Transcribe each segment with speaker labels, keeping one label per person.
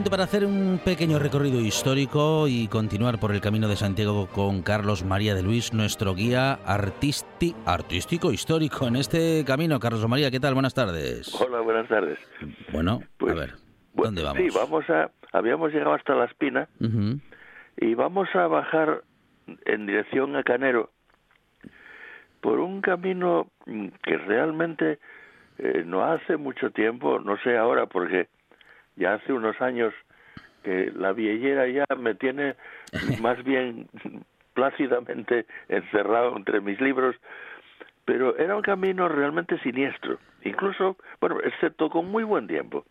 Speaker 1: Momento para hacer un pequeño recorrido histórico y continuar por el camino de Santiago con Carlos María de Luis, nuestro guía artisti artístico histórico en este camino. Carlos María, ¿qué tal? Buenas tardes.
Speaker 2: Hola, buenas tardes.
Speaker 1: Bueno,
Speaker 2: Pues,
Speaker 1: a ver, ¿dónde vamos?
Speaker 2: Sí, vamos a, habíamos llegado hasta La Espina y vamos a bajar en dirección a Canero por un camino que realmente eh, no hace mucho tiempo, no sé ahora porque ya hace unos años que la viellera ya me tiene más bien plácidamente encerrado entre mis libros, pero era un camino realmente siniestro, incluso, bueno, excepto con muy buen tiempo,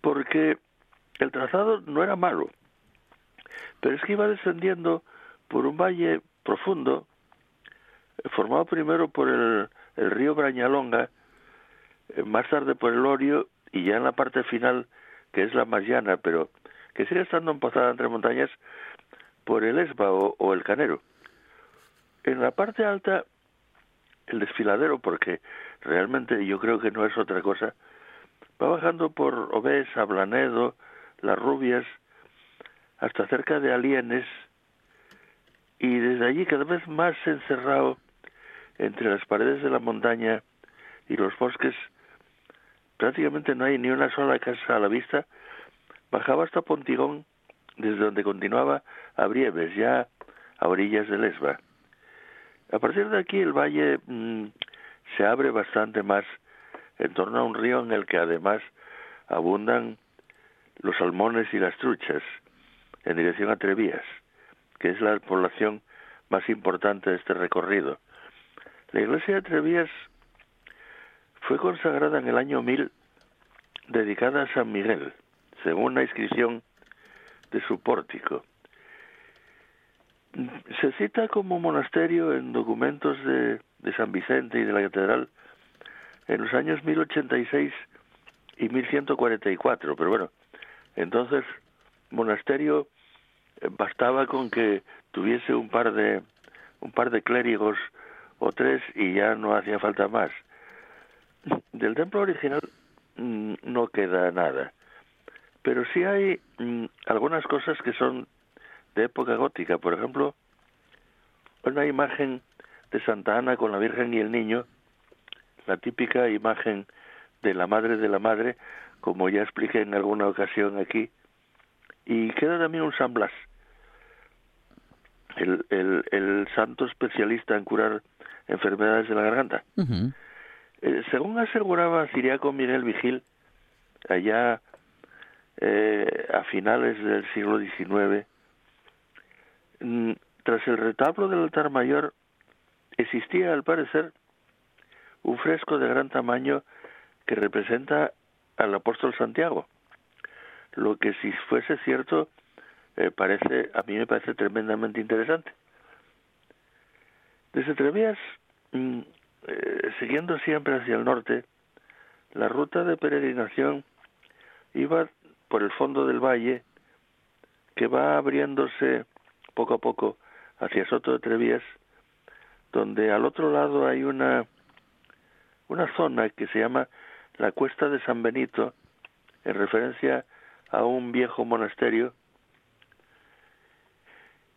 Speaker 2: porque el trazado no era malo, pero es que iba descendiendo por un valle profundo, formado primero por el, el río Brañalonga, eh, más tarde por el Orio y ya en la parte final, que es la más llana, pero que sigue estando empozada entre montañas, por el Esba o, el Canero. En la parte alta, el desfiladero, porque realmente yo creo que no es otra cosa, va bajando por Obesa, Blanedo, Las Rubias, hasta cerca de Alienes, y desde allí cada vez más encerrado entre las paredes de la montaña y los bosques, prácticamente no hay ni una sola casa a la vista, bajaba hasta Pontigón, desde donde continuaba a Brieves, ya a orillas del Esba. A partir de aquí el valle mm, se abre bastante más en torno a un río en el que además abundan los salmones y las truchas en dirección a Trevías, que es la población más importante de este recorrido. La iglesia de Trevías fue consagrada en el año 1000, dedicada a San Miguel, según la inscripción de su pórtico. Se cita como monasterio en documentos de, de San Vicente y de la catedral en los años 1086 y 1144, pero bueno, entonces monasterio eh, bastaba con que tuviese un par de un par de clérigos o tres y ya no hacía falta más. Del templo original mm, no queda nada, pero sí hay mm, algunas cosas que son de época gótica, por ejemplo, una imagen de Santa Ana con la Virgen y el Niño, la típica imagen de la Madre de la Madre, como ya expliqué en alguna ocasión aquí, y queda también un San Blas, el, el, el santo especialista en curar enfermedades de la garganta. Eh, según aseguraba Ciriaco Miguel Vigil, allá eh, a finales del siglo XIX, mm, tras el retablo del altar mayor existía, al parecer, un fresco de gran tamaño que representa al apóstol Santiago. Lo que si fuese cierto, eh, parece, a mí me parece tremendamente interesante. Desde Trevías, mm, eh, siguiendo siempre hacia el norte, la ruta de peregrinación iba por el fondo del valle, que va abriéndose poco a poco hacia Soto de Trevías, donde al otro lado hay una, una zona que se llama la Cuesta de San Benito, en referencia a un viejo monasterio.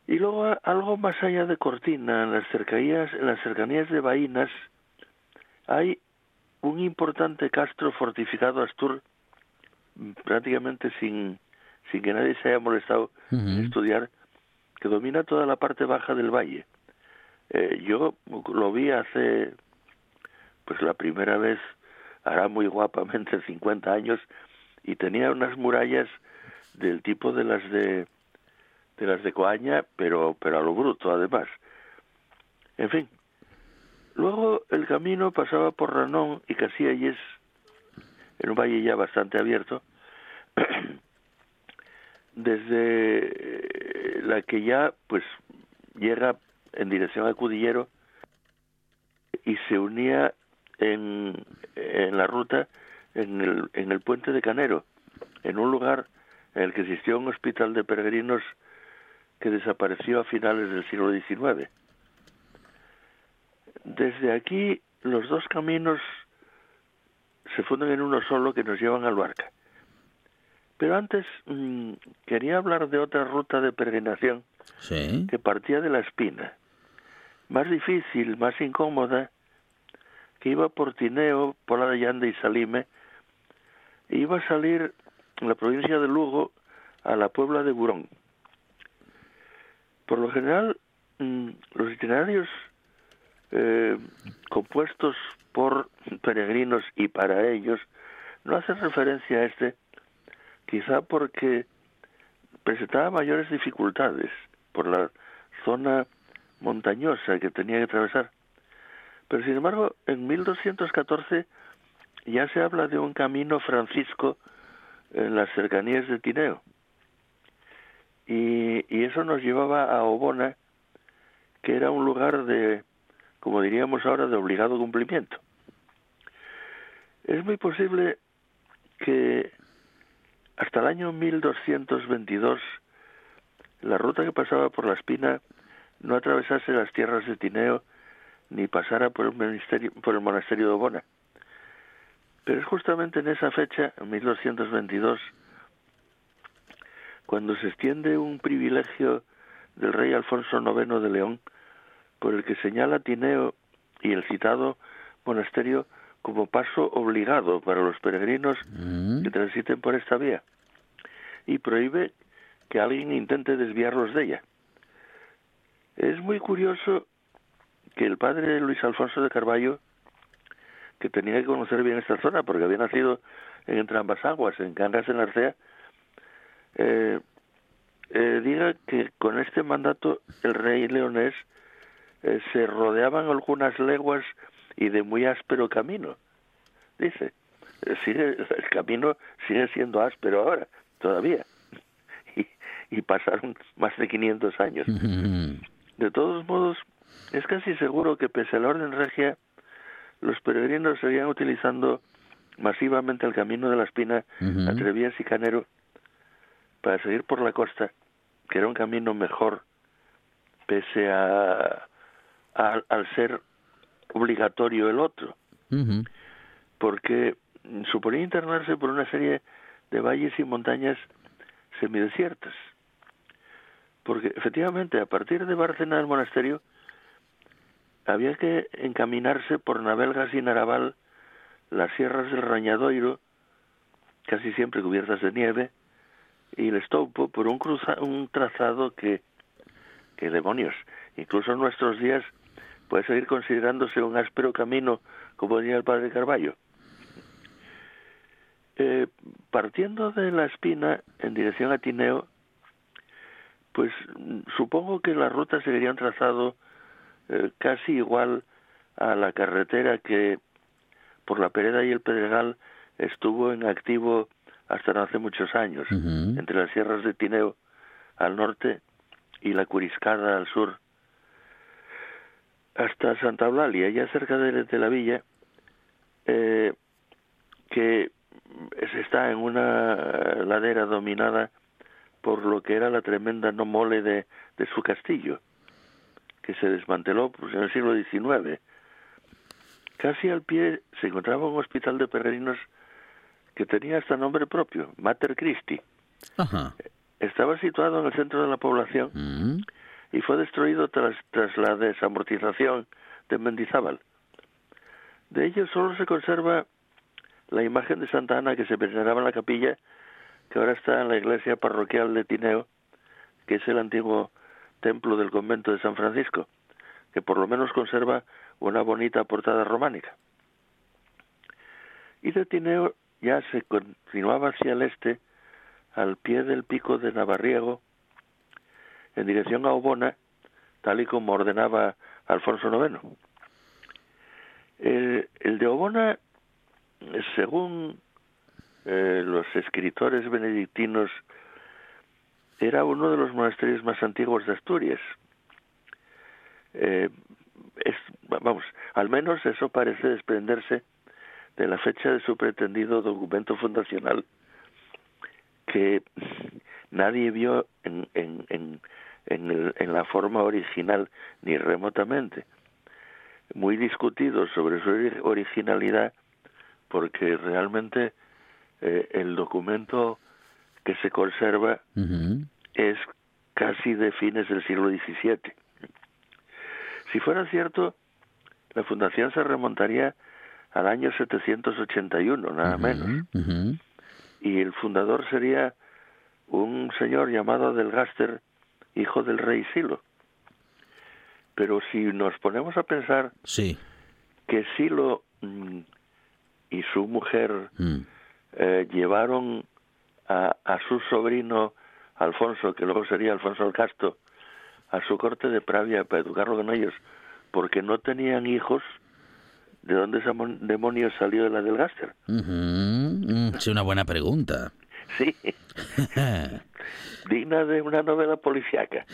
Speaker 2: Y luego algo más allá de Cortina, en las cercanías, en las cercanías de Baínas, hay un importante castro fortificado Astur, prácticamente sin, sin que nadie se haya molestado en estudiar, que domina toda la parte baja del valle. Eh, yo lo vi hace, pues la primera vez, hará muy guapamente 50 años, y tenía unas murallas del tipo de las de de las de Coaña, pero pero a lo bruto además. En fin. Luego el camino pasaba por Ranón y Casillas, en un valle ya bastante abierto, desde la que ya pues llega en dirección a Cudillero y se unía en, en la ruta en el, en el puente de Canero, en un lugar en el que existió un hospital de peregrinos que desapareció a finales del siglo XIX. Desde aquí los dos caminos se funden en uno solo que nos llevan al Barca. Pero antes mm, quería hablar de otra ruta de peregrinación que partía de la Espina, más difícil, más incómoda, que iba por Tineo, por la de Llanda y Salime, iba a salir en la provincia de Lugo a la Puebla de Burón. Por lo general, mm, los itinerarios eh, compuestos por peregrinos y para ellos no hacen referencia a este, quizá porque presentaba mayores dificultades por la zona montañosa que tenía que atravesar. Pero sin embargo, en 1214 ya se habla de un camino francisco en las cercanías de Tineo. Y, y eso nos llevaba a Obona, que era un lugar de, como diríamos ahora, de obligado cumplimiento. Es muy posible que hasta el año 1222 la ruta que pasaba por la Espina no atravesase las tierras de Tineo ni pasara por el, por el monasterio de Obona. Pero es justamente en esa fecha, en 1222, cuando se extiende un privilegio del rey Alfonso IX de León, por el que señala Tineo y el citado monasterio como paso obligado para los peregrinos mm. que transiten por esta vía, y prohíbe que alguien intente desviarlos de ella. Es muy curioso que el padre Luis Alfonso de Carballo que tenía que conocer bien esta zona porque había nacido en entre ambas aguas, en Cangas en Arcea, eh, eh, diga que con este mandato el rey leonés eh, se rodeaban algunas leguas y de muy áspero camino. Dice, eh, sigue, el camino sigue siendo áspero ahora, todavía. Y, y pasaron más de 500 años. De todos modos, es casi seguro que pese al orden regia, los peregrinos seguían utilizando masivamente el camino de la Espina entre Vías y Canero para seguir por la costa, que era un camino mejor, pese a, al ser obligatorio el otro, porque suponía internarse por una serie de valles y montañas semidesiertas, porque efectivamente a partir de Bárcena del monasterio había que encaminarse por Navelgas y Naraval, las sierras del Rañadoiro, casi siempre cubiertas de nieve, y el Estoupo por un, un trazado que, que demonios, incluso en nuestros días puede seguir considerándose un áspero camino, como diría el padre Carballo. Eh, partiendo de la espina en dirección a Tineo, pues supongo que la ruta seguiría un trazado eh, casi igual a la carretera que por la Pereda y el Pedregal estuvo en activo hasta no hace muchos años, entre las sierras de Tineo al norte y la Curiscada al sur, hasta Santa Eulalia, ya cerca de, la villa, eh, que está en una ladera dominada por lo que era la tremenda no mole de su castillo que se desmanteló pues, en el siglo XIX. Casi al pie se encontraba un hospital de peregrinos que tenía hasta nombre propio, Mater Christi. Estaba situado en el centro de la población mm. Y fue destruido tras, tras la desamortización de Mendizábal. De ello solo se conserva la imagen de Santa Ana que se veneraba en la capilla que ahora está en la iglesia parroquial de Tineo, que es el antiguo templo del convento de San Francisco, que por lo menos conserva una bonita portada románica. Y de Tineo ya se continuaba hacia el este, al pie del pico de Navarriego, en dirección a Obona, tal y como ordenaba Alfonso IX. El, de Obona, según eh, los escritores benedictinos, era uno de los monasterios más antiguos de Asturias. Eh, vamos, al menos eso parece desprenderse de la fecha de su pretendido documento fundacional, que nadie vio en, en, en, en, la forma original ni remotamente. Muy discutido sobre su originalidad, porque realmente eh, el documento que se conserva es casi de fines del siglo XVII. Si fuera cierto, la fundación se remontaría al año 781, nada menos. Y el fundador sería un señor llamado Delgaster, hijo del rey Silo. Pero si nos ponemos a pensar
Speaker 1: sí.
Speaker 2: que Silo mm, y su mujer mm. eh, llevaron a, a, su sobrino Alfonso, que luego sería Alfonso el Casto, a su corte de Pravia para educarlo con ellos, porque no tenían hijos, ¿de dónde ese demonio salió de la del Gaster?
Speaker 1: Es una buena pregunta.
Speaker 2: Sí. digna de una novela policíaca.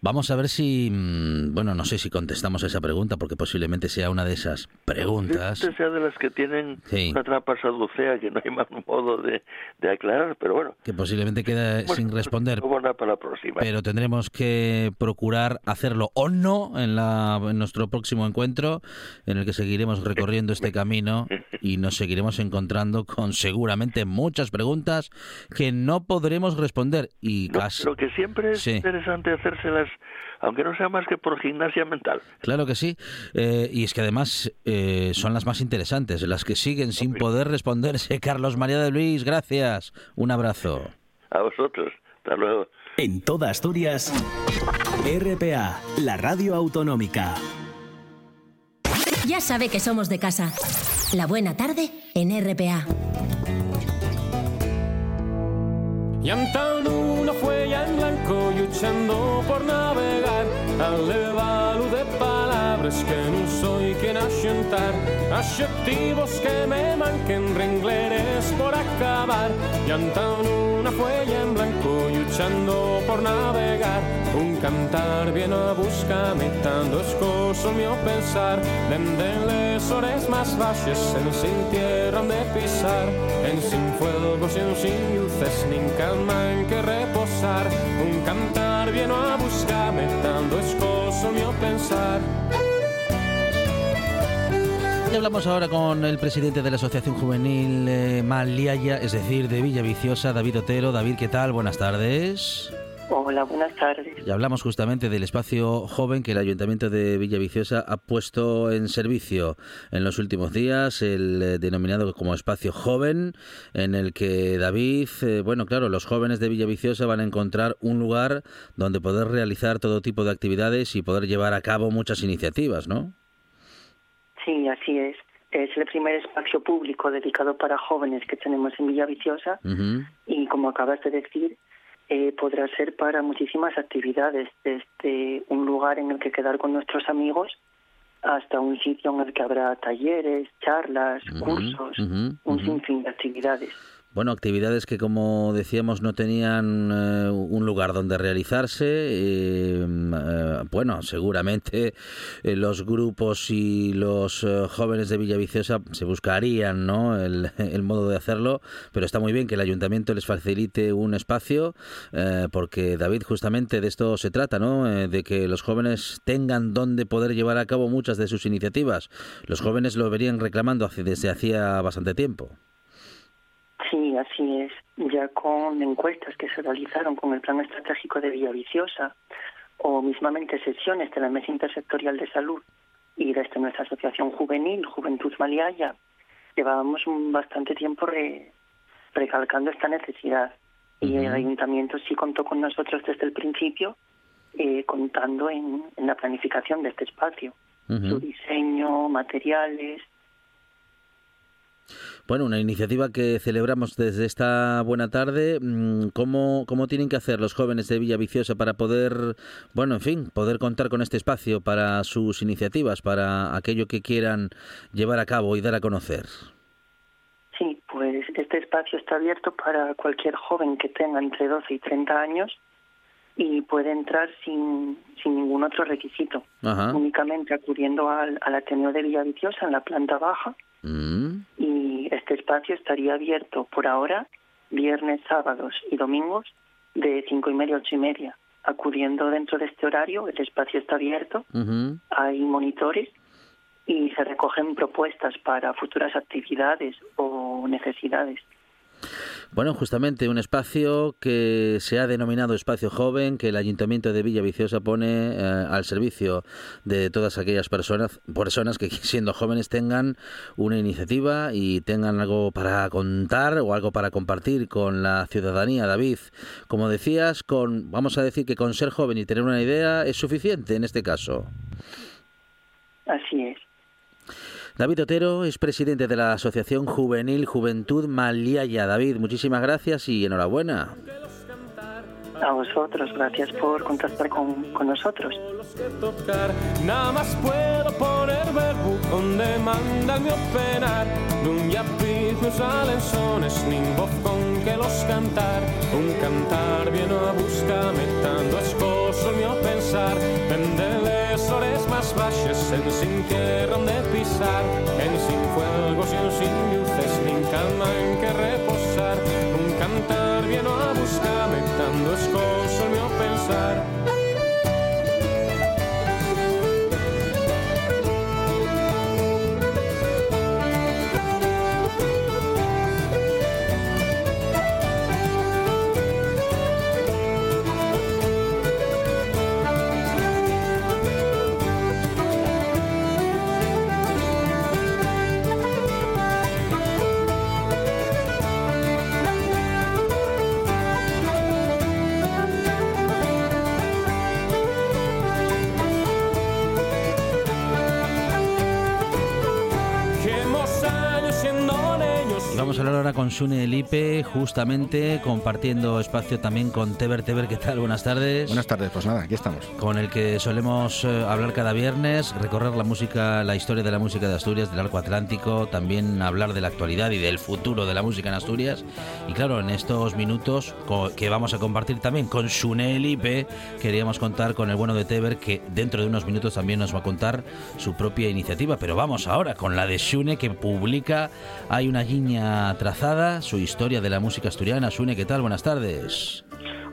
Speaker 1: Vamos a ver si, mm, bueno, no sé si contestamos a esa pregunta, porque posiblemente sea una de esas preguntas.
Speaker 2: sea de las que tienen una trampa saducea que no hay más modo de, aclarar, pero bueno.
Speaker 1: Que posiblemente queda sin responder.
Speaker 2: Para la próxima.
Speaker 1: Pero tendremos que procurar hacerlo o no en, la, en nuestro próximo encuentro, en el que seguiremos recorriendo este camino y nos seguiremos encontrando con seguramente muchas preguntas que no podremos responder. Y
Speaker 2: lo que siempre es interesante hacérselas, aunque no sea más que por gimnasia mental.
Speaker 1: Claro que sí. Eh, y es que además eh, son las más interesantes, las que siguen sin poder responderse. Carlos María de Luis, gracias. Un abrazo.
Speaker 2: A vosotros. Hasta luego.
Speaker 3: En toda Asturias, RPA, la radio autonómica.
Speaker 4: Ya sabe que somos de casa. La buena tarde en RPA.
Speaker 5: Y una fuella en blanco luchando por navegar al levalo de palabras que no soy quien asentar adjetivos que me manquen rengleres por acabar y una fuella en blanco luchando por navegar. Un cantar viene a buscar metando escoso mío pensar les horas más bajas en sin tierra de pisar en sin fuego sin sin luces ni calma en que reposar. Un cantar viene a buscar metando escoso mío pensar
Speaker 1: y hablamos ahora con el presidente de la Asociación Juvenil eh, Maliaya, es decir, de Villa Viciosa, David Otero. David, ¿qué tal? Buenas tardes.
Speaker 6: Hola, buenas tardes.
Speaker 1: Y hablamos justamente del espacio joven que el Ayuntamiento de Villaviciosa ha puesto en servicio en los últimos días, el eh, denominado como espacio joven, en el que David, eh, bueno, claro, los jóvenes de Villaviciosa van a encontrar un lugar donde poder realizar todo tipo de actividades y poder llevar a cabo muchas iniciativas, ¿no?
Speaker 6: Sí, así es. Es el primer espacio público dedicado para jóvenes que tenemos en Villaviciosa y como acabas de decir, eh, podrá ser para muchísimas actividades, desde un lugar en el que quedar con nuestros amigos hasta un sitio en el que habrá talleres, charlas, cursos, un sinfín de actividades.
Speaker 1: Bueno, actividades que, como decíamos, no tenían eh, un lugar donde realizarse. Eh, eh, bueno, seguramente los grupos y los jóvenes de Villaviciosa se buscarían ¿no? El, el, modo de hacerlo, pero está muy bien que el ayuntamiento les facilite un espacio, porque David, justamente de esto se trata, ¿no? de que los jóvenes tengan donde poder llevar a cabo muchas de sus iniciativas. Los jóvenes lo verían reclamando desde hacía bastante tiempo.
Speaker 6: Sí, así es. Ya con encuestas que se realizaron con el Plan Estratégico de Villaviciosa o mismamente sesiones de la Mesa Intersectorial de Salud y desde nuestra asociación juvenil, Juventud Maliaya, llevábamos bastante tiempo recalcando esta necesidad.
Speaker 7: Y el ayuntamiento sí contó con nosotros desde el principio, eh, contando en, la planificación de este espacio, su diseño, materiales,
Speaker 1: bueno, una iniciativa que celebramos desde esta buena tarde. Mm, ¿Cómo, ¿Cómo tienen que hacer los jóvenes de Villaviciosa para poder, bueno, en fin, poder contar con este espacio para sus iniciativas, para aquello que quieran llevar a cabo y dar a conocer?
Speaker 7: Sí, pues este espacio está abierto para cualquier joven que tenga entre 12 y 30 años y puede entrar sin, sin ningún otro requisito, únicamente acudiendo al, al Ateneo de Villaviciosa en la planta baja. Mm. Y este espacio estaría abierto por ahora viernes, sábados y domingos de cinco y media a ocho y media. Acudiendo dentro de este horario, el espacio está abierto, hay monitores y se recogen propuestas para futuras actividades o necesidades.
Speaker 1: Bueno, justamente un espacio que se ha denominado Espacio Joven, que el Ayuntamiento de Villa Viciosa pone eh, al servicio de todas aquellas personas, personas que siendo jóvenes tengan una iniciativa y tengan algo para contar o algo para compartir con la ciudadanía. David, como decías, con vamos a decir que con ser joven y tener una idea es suficiente en este caso.
Speaker 7: Así es.
Speaker 1: David Otero es presidente de la Asociación Juvenil Juventud Maliaya. David, muchísimas gracias y enhorabuena.
Speaker 7: A vosotros, gracias por contactar con, con nosotros.
Speaker 5: Nada más puedo poner verbo donde manda mi openar. D'un llapis no salen sones, nin voz con que los cantar. Un cantar viene en sin tierra donde pisar. En sin en sin luces, nin calma en que reposar.
Speaker 1: Con Sune Elipe, justamente compartiendo espacio también con Teber. Teber, ¿qué tal? Buenas tardes.
Speaker 8: Buenas tardes, pues nada, aquí estamos.
Speaker 1: Con el que solemos eh, hablar cada viernes, recorrer la música, la historia de la música de Asturias, del arco atlántico, también hablar de la actualidad y del futuro de la música en Asturias. Y claro, en estos minutos que vamos a compartir también con Sune Elipe, queríamos contar con el bueno de Teber, que dentro de unos minutos también nos va a contar su propia iniciativa. Pero vamos ahora con la de Sune, que publica Hay una guiña trazada, su historia de la música asturiana. Sune, ¿qué tal? Buenas tardes.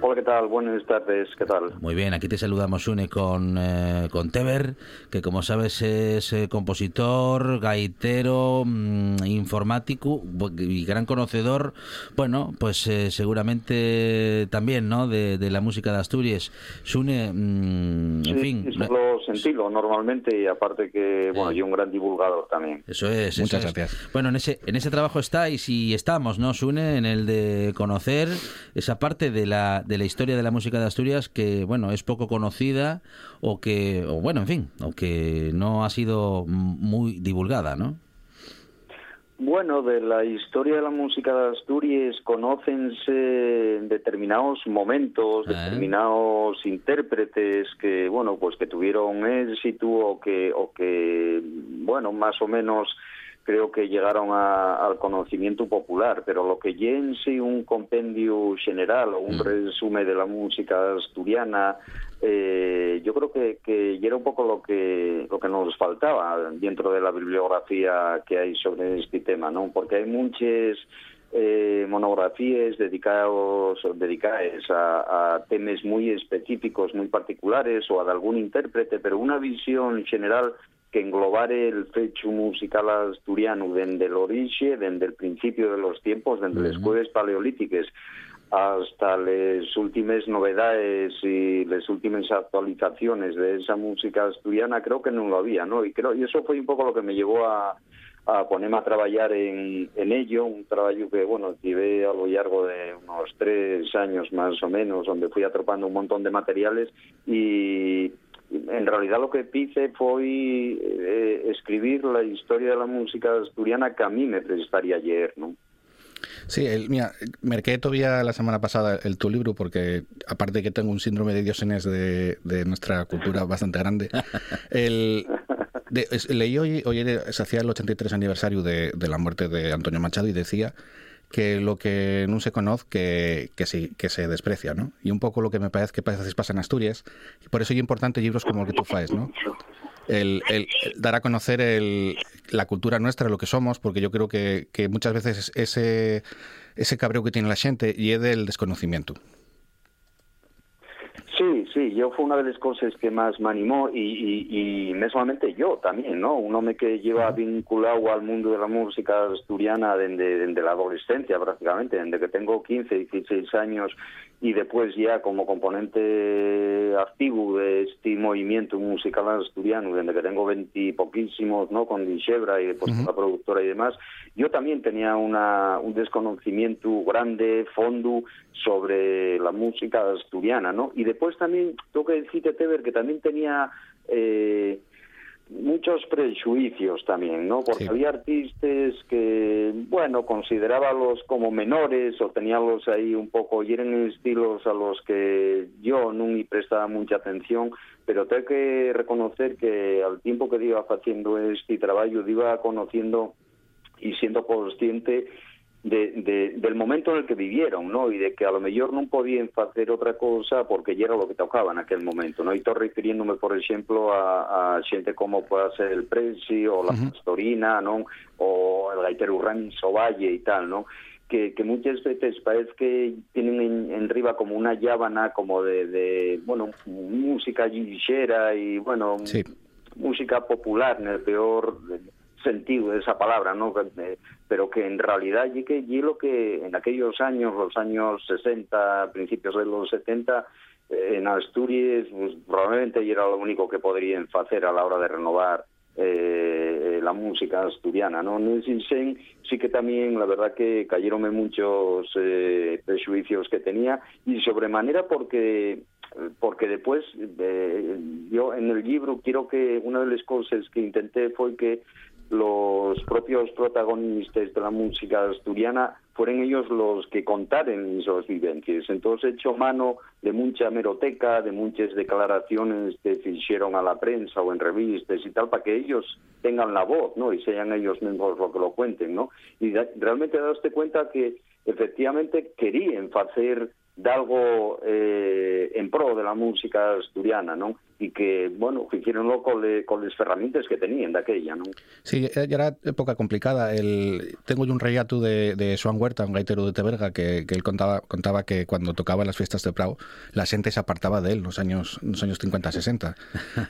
Speaker 9: Hola, ¿qué tal? Buenas tardes, ¿qué tal?
Speaker 1: Muy bien, aquí te saludamos, Sune, con, eh, con Teber, que como sabes es eh, compositor, gaitero, mm, informático y gran conocedor, bueno, pues eh, seguramente también, ¿no?, de, la música de Asturias. Sune, mm, en fin...
Speaker 9: Sí, solo sentido normalmente y aparte que, bueno, y un gran divulgador también.
Speaker 1: Eso es.
Speaker 8: Muchas gracias.
Speaker 1: Bueno, en ese, en ese trabajo estáis y estamos, ¿no, Sune? En el de conocer esa parte de la de la historia de la música de Asturias que, bueno, es poco conocida o que, o bueno, en fin, o que no ha sido muy divulgada, ¿no?
Speaker 9: Bueno, de la historia de la música de Asturias conócense determinados momentos, ah. determinados intérpretes que, bueno, pues que tuvieron éxito o que, o que, bueno, más o menos creo que llegaron al conocimiento popular, pero lo que sí un compendio general o un mm. resumen de la música asturiana, eh, yo creo que, que era un poco lo que lo que nos faltaba dentro de la bibliografía que hay sobre este tema, ¿no? Porque hay muchas eh, monografías dedicados dedicadas a, a, temas muy específicos, muy particulares o a de algún intérprete, pero una visión general que englobar el fecho musical asturiano desde el origen, desde el principio de los tiempos, desde las cuevas paleolíticas hasta las últimas novedades y las últimas actualizaciones de esa música asturiana creo que no lo había, ¿no? Y creo y eso fue un poco lo que me llevó a, a ponerme a trabajar en, en ello, un trabajo que, bueno, llevé a lo largo de unos tres años más o menos, donde fui atropando un montón de materiales y en realidad lo que hice fue eh, escribir la historia de la música asturiana que a mí me prestaría ayer, ¿no?
Speaker 8: Sí, el, mira, merqué todavía la semana pasada el tu libro porque, aparte que tengo un síndrome de diógenes de, de nuestra cultura bastante grande, el, leí hoy, hoy se hacía el 83 aniversario de, de, la muerte de Antonio Machado y decía que lo que no se conoce que, que, sí, que se desprecia, ¿no? Y un poco lo que me parece que pasa en Asturias, por eso es importante libros como el que tú faes, ¿no? El, el, dar a conocer el, la cultura nuestra, lo que somos, porque yo creo que, que muchas veces ese, ese cabreo que tiene la gente y es del desconocimiento.
Speaker 9: Sí, sí, yo fue una de las cosas que más me animó y, y, y mesmamente yo también, ¿no? Un hombre que lleva vinculado al mundo de la música asturiana desde, desde la adolescencia prácticamente, desde que tengo 15, 16 años y después ya como componente activo de este movimiento musical asturiano, desde que tengo 20 poquísimos, ¿no? Con Dixebra y después con la productora y demás, yo también tenía una, un desconocimiento grande, fondo, sobre la música asturiana, ¿no? Y después también, tengo que decirte, Teber, que también tenía... Eh, muchos prejuicios también, ¿no? Porque había artistas que, bueno, considerábalos como menores o teníalos ahí un poco, y eran estilos a los que yo no me prestaba mucha atención, pero tengo que reconocer que al tiempo que iba haciendo este trabajo, iba conociendo y siendo consciente de, del momento en el que vivieron, ¿no? Y de que a lo mejor no podían hacer otra cosa porque ya era lo que tocaba en aquel momento, ¿no? Y estoy refiriéndome, por ejemplo, a, a gente como puede ser el Presi o la Pastorina, ¿no? O el gaitero Rami Sovalle y tal, ¿no? Que, que, muchas veces parece que tienen en, en arriba como una llábana como de, de bueno, música ligera y, bueno, música popular en el peor sentido de esa palabra, ¿no? Eh, pero que en realidad y que y lo que en aquellos años, los años 60, principios de los 70, eh, en Asturias, pues, probablemente era lo único que podrían hacer a la hora de renovar eh, la música asturiana, ¿no? En ese sí que también, la verdad que cayeronme muchos eh, prejuicios que tenía y sobremanera porque porque después yo en el libro quiero que una de las cosas que intenté fue que los propios protagonistas de la música asturiana fueron ellos los que contaron sus vivencias. Entonces he hecho mano de mucha meroteca, de muchas declaraciones que se hicieron a la prensa o en revistas y tal, para que ellos tengan la voz, ¿no? Y sean ellos mismos los que lo cuenten, ¿no? Y realmente daste cuenta que efectivamente querían hacer de algo eh, en pro de la música asturiana, ¿no? Y que, bueno, hicieron con, con las herramientas que tenían de aquella, ¿no?
Speaker 8: Sí, ya era época complicada. El, tengo yo un relato de, de Joan Huerta, un gaitero de Teberga, que, que él contaba, contaba que cuando tocaba en las fiestas de Prado, la gente se apartaba de él en los años, los años 50-60.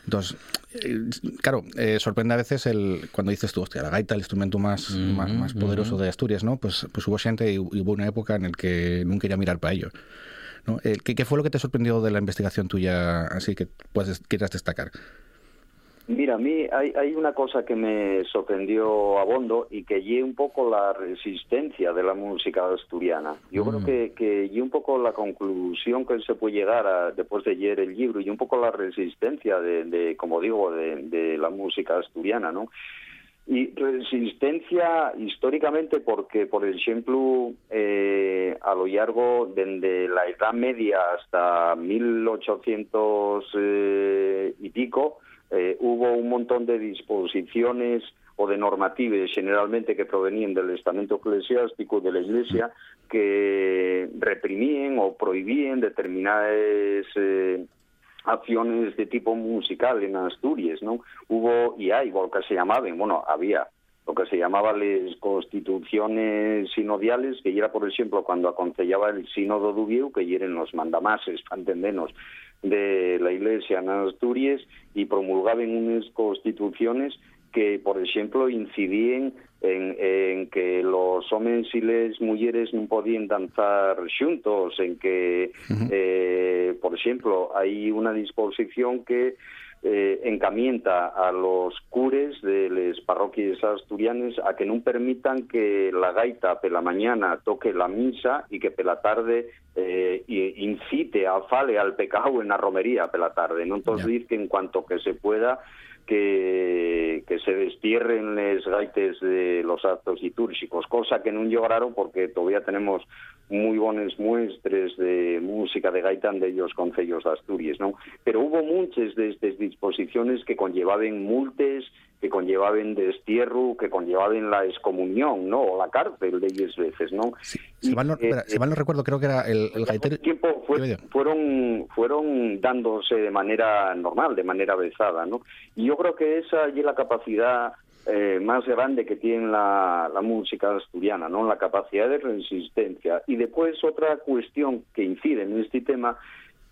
Speaker 8: Entonces, eh, claro, eh, sorprende a veces el cuando dices tú, hostia, la gaita, el instrumento más, más, más, poderoso de Asturias, ¿no? Pues, pues hubo gente y hubo una época en la que nunca quería mirar para ello. ¿No? Eh, ¿Qué, ¿Qué, fue lo que te sorprendió de la investigación tuya, así que puedes, quieras destacar?
Speaker 9: Mira, a mí hay, hay una cosa que me sorprendió a Bondo y que lle un poco la resistencia de la música asturiana. Yo creo mm. que, que un poco la conclusión que se puede llegar a, después de leer el libro y un poco la resistencia de, de como digo, de, de la música asturiana, ¿no? Y resistencia históricamente porque, por ejemplo, eh, a lo largo desde la Edad Media hasta 1800 eh, y pico, eh, hubo un montón de disposiciones o de normativas generalmente que provenían del estamento eclesiástico de la Iglesia que reprimían o prohibían determinadas acciones de tipo musical en Asturias, ¿no? Hubo, y hay, lo que se llamaban, bueno, había lo que se llamaba las constituciones sinodiales, que era, por ejemplo, cuando aconsellaba el sínodo de que eran los mandamases, para de la Iglesia en Asturias, y promulgaban unas constituciones que, por ejemplo, incidían en, en que los hombres y las mujeres no podían danzar juntos, en que, eh, por ejemplo, hay una disposición que eh, encamienta a los cures de las parroquias asturianas a que no permitan que la gaita la mañana toque la misa y que la tarde eh, incite a fale al pecado en la romería la tarde. ¿no? Entonces, dice que en cuanto que se pueda, que, se destierren les gaites de los actos litúrgicos, cosa que no llegaron porque todavía tenemos muy buenas muestras de música de gaita de ellos concellos de Asturias, ¿no? Pero hubo muchas de estas disposiciones que conllevaban multes, que conllevaban destierro, que conllevaban la excomunión, ¿no? O la cárcel de ellos veces, ¿no?
Speaker 8: si, mal no, si, mal no, recuerdo, creo que era el, el gaitero...
Speaker 9: tiempo fueron, fueron dándose de manera normal, de manera besada, ¿no? Y yo creo que esa y la capacidad eh, más grande que tiene la, la, música asturiana, ¿no? La capacidad de resistencia. Y después otra cuestión que incide en este tema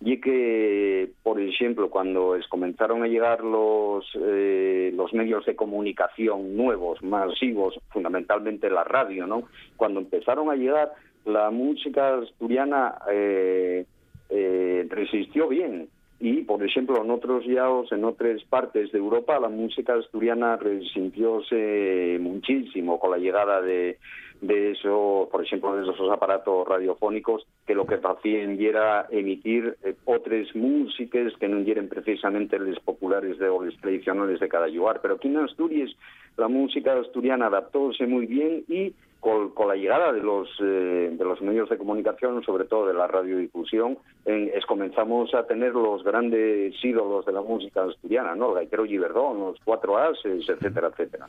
Speaker 9: y que, por ejemplo, cuando comenzaron a llegar los, eh, los medios de comunicación nuevos, masivos, fundamentalmente la radio, ¿no? Cuando empezaron a llegar, la música asturiana eh, eh, resistió bien y, por ejemplo, en otros yaos, en otras partes de Europa, la música asturiana resintióse muchísimo con la llegada de, de eso, por ejemplo, de esos aparatos radiofónicos que lo que hacían era emitir eh, otras músicas que no eran precisamente los populares de, o los tradicionales de cada lugar. Pero aquí en Asturias la música asturiana adaptóse muy bien y con, la llegada de los eh, de los medios de comunicación, sobre todo de la radiodifusión, es, comenzamos a tener los grandes ídolos de la música asturiana, ¿no? El gaitero Giverdón, los cuatro ases, etcétera, etcétera.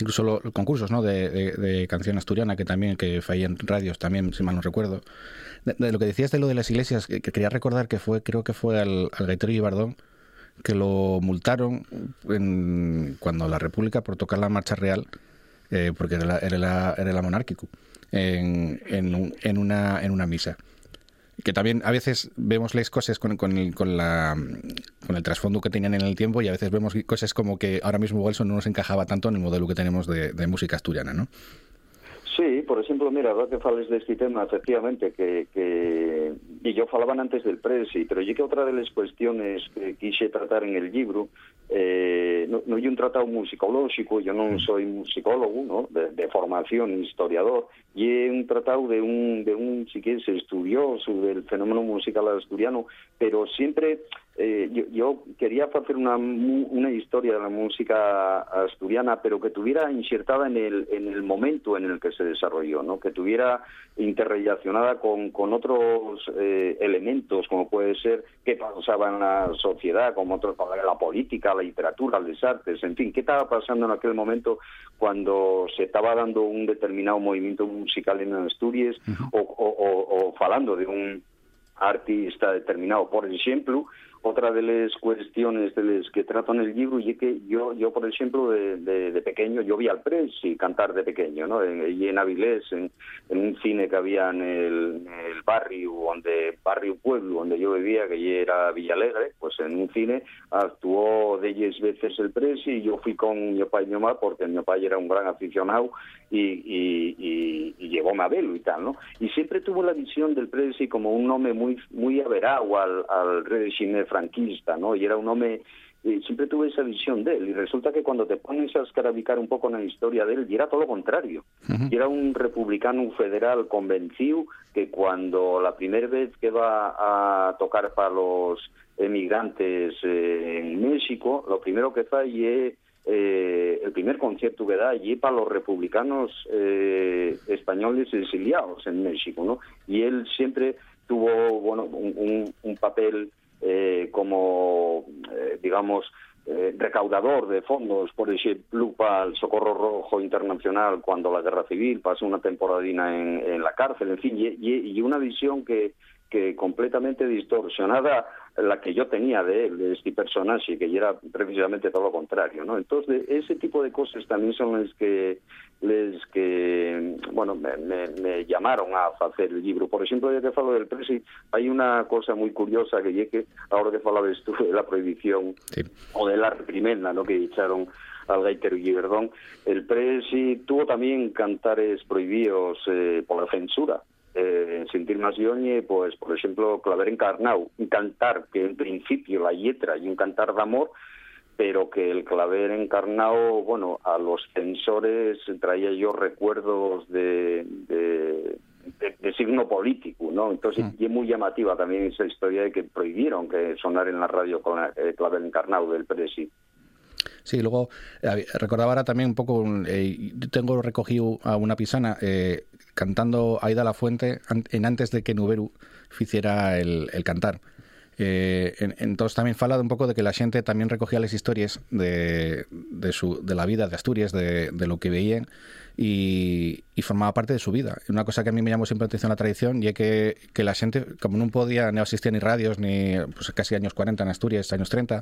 Speaker 8: Incluso los concursos, ¿no? De, canción asturiana que también que fallan radios también, si mal no recuerdo. De, lo que decías de lo de las iglesias, que, quería recordar que fue, creo que fue al, al gaitero Giverdón que lo multaron en, cuando la República por tocar la marcha real eh, porque era, era, era monárquico, en, en, en, una, en una misa que también a veces vemos las cosas con, con, el, con, la, con el trasfondo que tenían en el tiempo y a veces vemos cosas como que ahora mismo igual no nos encajaba tanto en el modelo que tenemos de, de música asturiana, ¿no?
Speaker 9: Sí, por ejemplo, mira, ahora que fales de este tema, efectivamente, que, que y yo falaban antes del presi, pero yo que otra de las cuestiones que quise tratar en el libro, eh, no, no hay un tratado musicológico, yo no soy musicólogo, ¿no? De, de, formación historiador, y es un tratado de un, de un, si quieres, estudioso del fenómeno musical asturiano, pero siempre eh, yo, yo, quería hacer una, una historia de la música asturiana, pero que tuviera insertada en el, en el momento en el que se desarrolló, ¿no? que tuviera interrelacionada con, con otros eh, elementos, como puede ser qué pasaba en la sociedad, como otros, la política, la literatura, las artes, en fin, qué estaba pasando en aquel momento cuando se estaba dando un determinado movimiento musical en Asturias o, o, o, o falando de un artista determinado. Por ejemplo, otra de las cuestiones de las que trato en el libro y que yo, yo por ejemplo, de, de, pequeño, yo vi al Pres y cantar de pequeño, ¿no? En, y en Avilés, en, en, un cine que había en el, el, barrio, donde barrio pueblo, donde yo vivía, que era Villalegre, pues en un cine actuó de 10 veces el Pres y yo fui con mi papá y mi mamá porque mi papá era un gran aficionado y, y, y, y llevó a Abelo y tal, ¿no? Y siempre tuvo la visión del Presi como un hombre muy muy averado al, al régimen franquista, ¿no? Y era un hombre y siempre tuve esa visión de él y resulta que cuando te pones a escarabicar un poco en la historia de él, y era todo lo contrario. Y era un republicano federal convencido que cuando la primera vez que va a tocar para los emigrantes eh, en México, lo primero que hace es eh, el primer concierto que da allí para los republicanos eh, españoles exiliados en México, ¿no? Y él siempre tuvo, bueno, un, un, un papel eh, como, eh, digamos, eh, recaudador de fondos, por ejemplo, para el Socorro Rojo Internacional cuando la Guerra Civil pasó una temporadina en, en la cárcel, en fin, y una visión que, que completamente distorsionada la que yo tenía de él, de este personaje, que era precisamente todo lo contrario, ¿no? Entonces, ese tipo de cosas también son las que les que, bueno, me, me, llamaron a hacer el libro. Por ejemplo, ya que falo del Presi, hay una cosa muy curiosa que llegue, ahora que falabas tú de la prohibición o de la reprimenda, ¿no?, que echaron al gaitero Giberdón, el Presi tuvo también cantares prohibidos eh, por la censura eh, en sentir más yoñe, pues, por ejemplo, Claver encarnado, un cantar que en principio la letra y un cantar de amor, pero que el claver encarnado, bueno, a los censores traía yo recuerdos de, de, signo político, ¿no? Entonces, mm. y es muy llamativa también esa historia de que prohibieron que sonar en la radio con el claver encarnado del Presi.
Speaker 8: Sí, luego eh, recordaba ahora también un poco, eh, tengo recogido a una pisana eh, cantando Aida la Fuente en antes de que Nuberu hiciera el, cantar. Eh, entonces también fala un poco de que la gente también recogía las historias de, de, su, de la vida de Asturias, de, de lo que veían y, formaba parte de su vida. Una cosa que a mí me llamó siempre la atención la tradición y es que, que la gente, como no podía, no existía ni radios, ni pues casi años 40 en Asturias, años 30,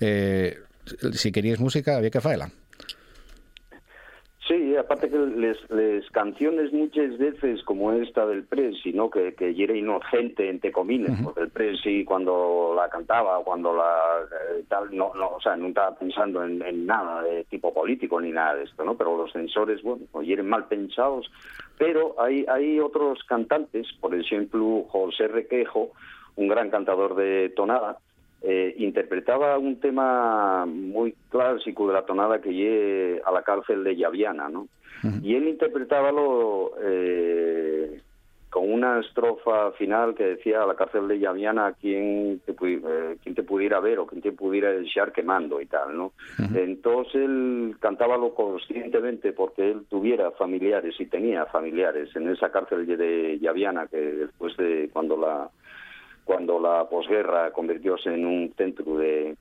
Speaker 8: eh, si querías música había que hacerla.
Speaker 9: Sí, aparte que les, canciones muchas veces como esta del Presi, ¿no? que, que era inocente entre comillas, porque el Presi cuando la cantaba, cuando la eh, tal, no, no, o sea, no estaba pensando en, nada de tipo político ni nada de esto, ¿no? Pero los censores, bueno, eran mal pensados, pero hay, hay otros cantantes, por ejemplo, José Requejo, un gran cantador de tonada, eh, interpretaba un tema muy clásico de la tonada que lleve a la cárcel de Llaviana, ¿no? Y él interpretaba eh, con una estrofa final que decía a la cárcel de Llaviana quien te, eh, quien te pudiera ver o quien te pudiera desear quemando y tal, ¿no? Entonces él cantábalo conscientemente porque él tuviera familiares y tenía familiares en esa cárcel de Llaviana que después de cuando la cuando la posguerra convirtióse en un centro de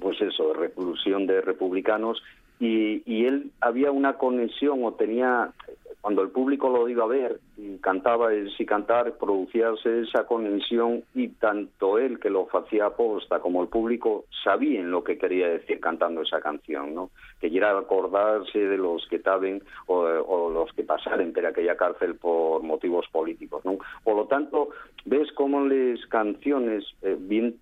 Speaker 9: pues eso, de reclusión de republicanos y, y él había una conexión o tenía cuando el público lo iba a ver y cantaba y cantar, producíase esa conexión y tanto él que lo hacía aposta como el público sabían lo que quería decir cantando esa canción, ¿no? Que era acordarse de los que estaban o, los que pasaron por aquella cárcel por motivos políticos, ¿no? Por lo tanto, ves cómo las canciones eh, bien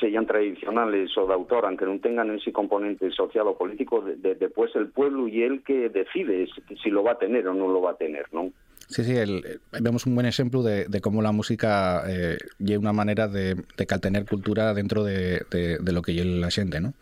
Speaker 9: sean tradicionales o de autor, aunque no tengan ese componente social o político, después el pueblo y él que decide si lo va a tener o no lo va a tener, ¿no?
Speaker 8: Sí, sí, vemos un buen ejemplo de, cómo la música eh, lleva una manera de, de tener cultura dentro de, lo que lleva la gente, ¿no?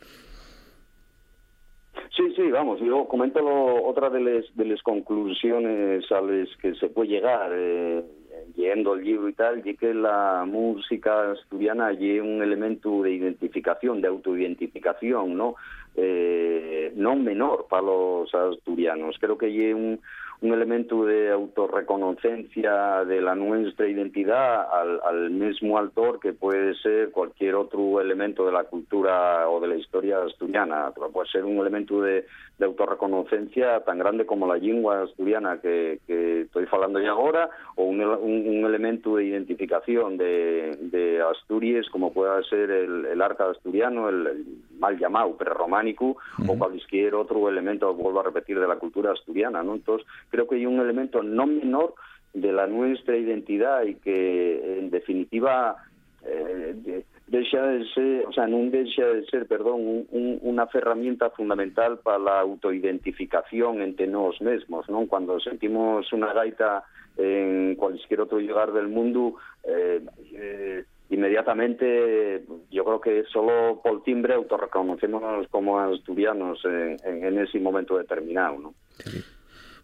Speaker 9: Sí, sí, vamos, yo comento otra de las de conclusiones a las que se puede llegar eh, leyendo el libro y tal, y que la música asturiana lleva un elemento de identificación, de autoidentificación, ¿no? Eh, no menor para los asturianos. Creo que lleva un, un elemento de autorreconocencia de la nuestra identidad al, al, mismo autor que puede ser cualquier otro elemento de la cultura o de la historia asturiana. Puede ser un elemento de, de autorreconocencia tan grande como la lengua asturiana que, que estoy hablando ya ahora, o un, un, elemento de identificación de, de, Asturias como pueda ser el, el arca asturiano, el, mal llamado prerrománico, o cualquier otro elemento, vuelvo a repetir, de la cultura asturiana. ¿no? Entonces, creo que hay un elemento no menor de la nuestra identidad y que en definitiva eh, deja de ser, o sea, no deja de ser, perdón, una herramienta fundamental para la autoidentificación entre nosotros mismos, ¿no? Cuando sentimos una gaita en cualquier otro lugar del mundo, eh, eh, inmediatamente yo creo que solo por timbre autorreconocemos como asturianos en, en, ese momento determinado, ¿no?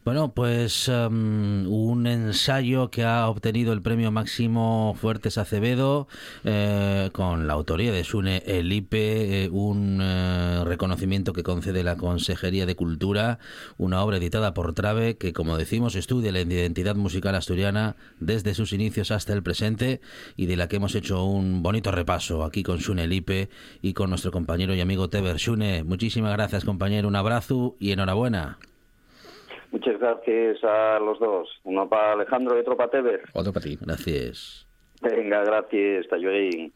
Speaker 1: Bueno, pues um, un ensayo que ha obtenido el premio máximo Fuertes Acevedo eh, con la autoría de Sune Elipe, eh, un eh, reconocimiento que concede la Consejería de Cultura, una obra editada por Trave que, como decimos, estudia la identidad musical asturiana desde sus inicios hasta el presente y de la que hemos hecho un bonito repaso aquí con Sune Elipe y con nuestro compañero y amigo Teber Sune. Muchísimas gracias, compañero. Un abrazo y enhorabuena.
Speaker 9: Muchas gracias a los dos. Uno para Alejandro y otro para Teber.
Speaker 8: Otro para ti,
Speaker 1: gracias.
Speaker 9: Venga, gracias,
Speaker 3: Tallorín.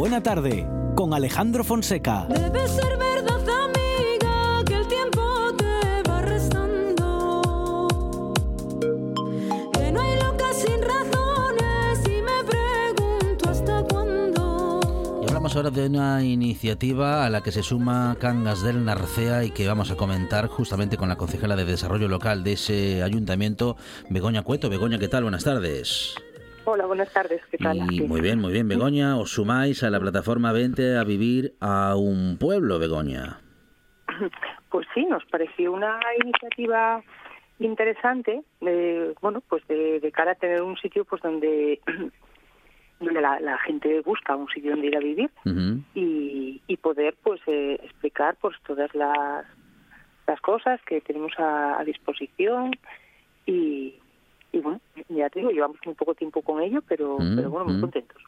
Speaker 3: Buena Tarde con Alejandro Fonseca.
Speaker 10: Debe ser verdad, amiga, que el tiempo te va restando. Que no hay locas sin razones y me pregunto hasta cuándo.
Speaker 1: Y hablamos ahora de una iniciativa a la que se suma Cangas del Narcea y que vamos a comentar justamente con la concejala de Desarrollo Local de ese ayuntamiento, Begoña Cueto. Begoña, ¿qué tal? Buenas tardes.
Speaker 6: Hola, buenas tardes, ¿qué tal?
Speaker 1: Y muy bien, muy bien, Begoña. Os sumáis a la plataforma 20 a vivir a un pueblo, Begoña.
Speaker 6: Pues sí, nos pareció una iniciativa interesante, de, bueno, pues de, de cara a tener un sitio pues donde donde la, la gente busca un sitio donde ir a vivir y, y poder pues eh, explicar pues todas las las cosas que tenemos a, a disposición y, y bueno ya te digo llevamos muy poco tiempo con ello pero
Speaker 1: Mm,
Speaker 6: pero bueno muy
Speaker 1: mm.
Speaker 6: contentos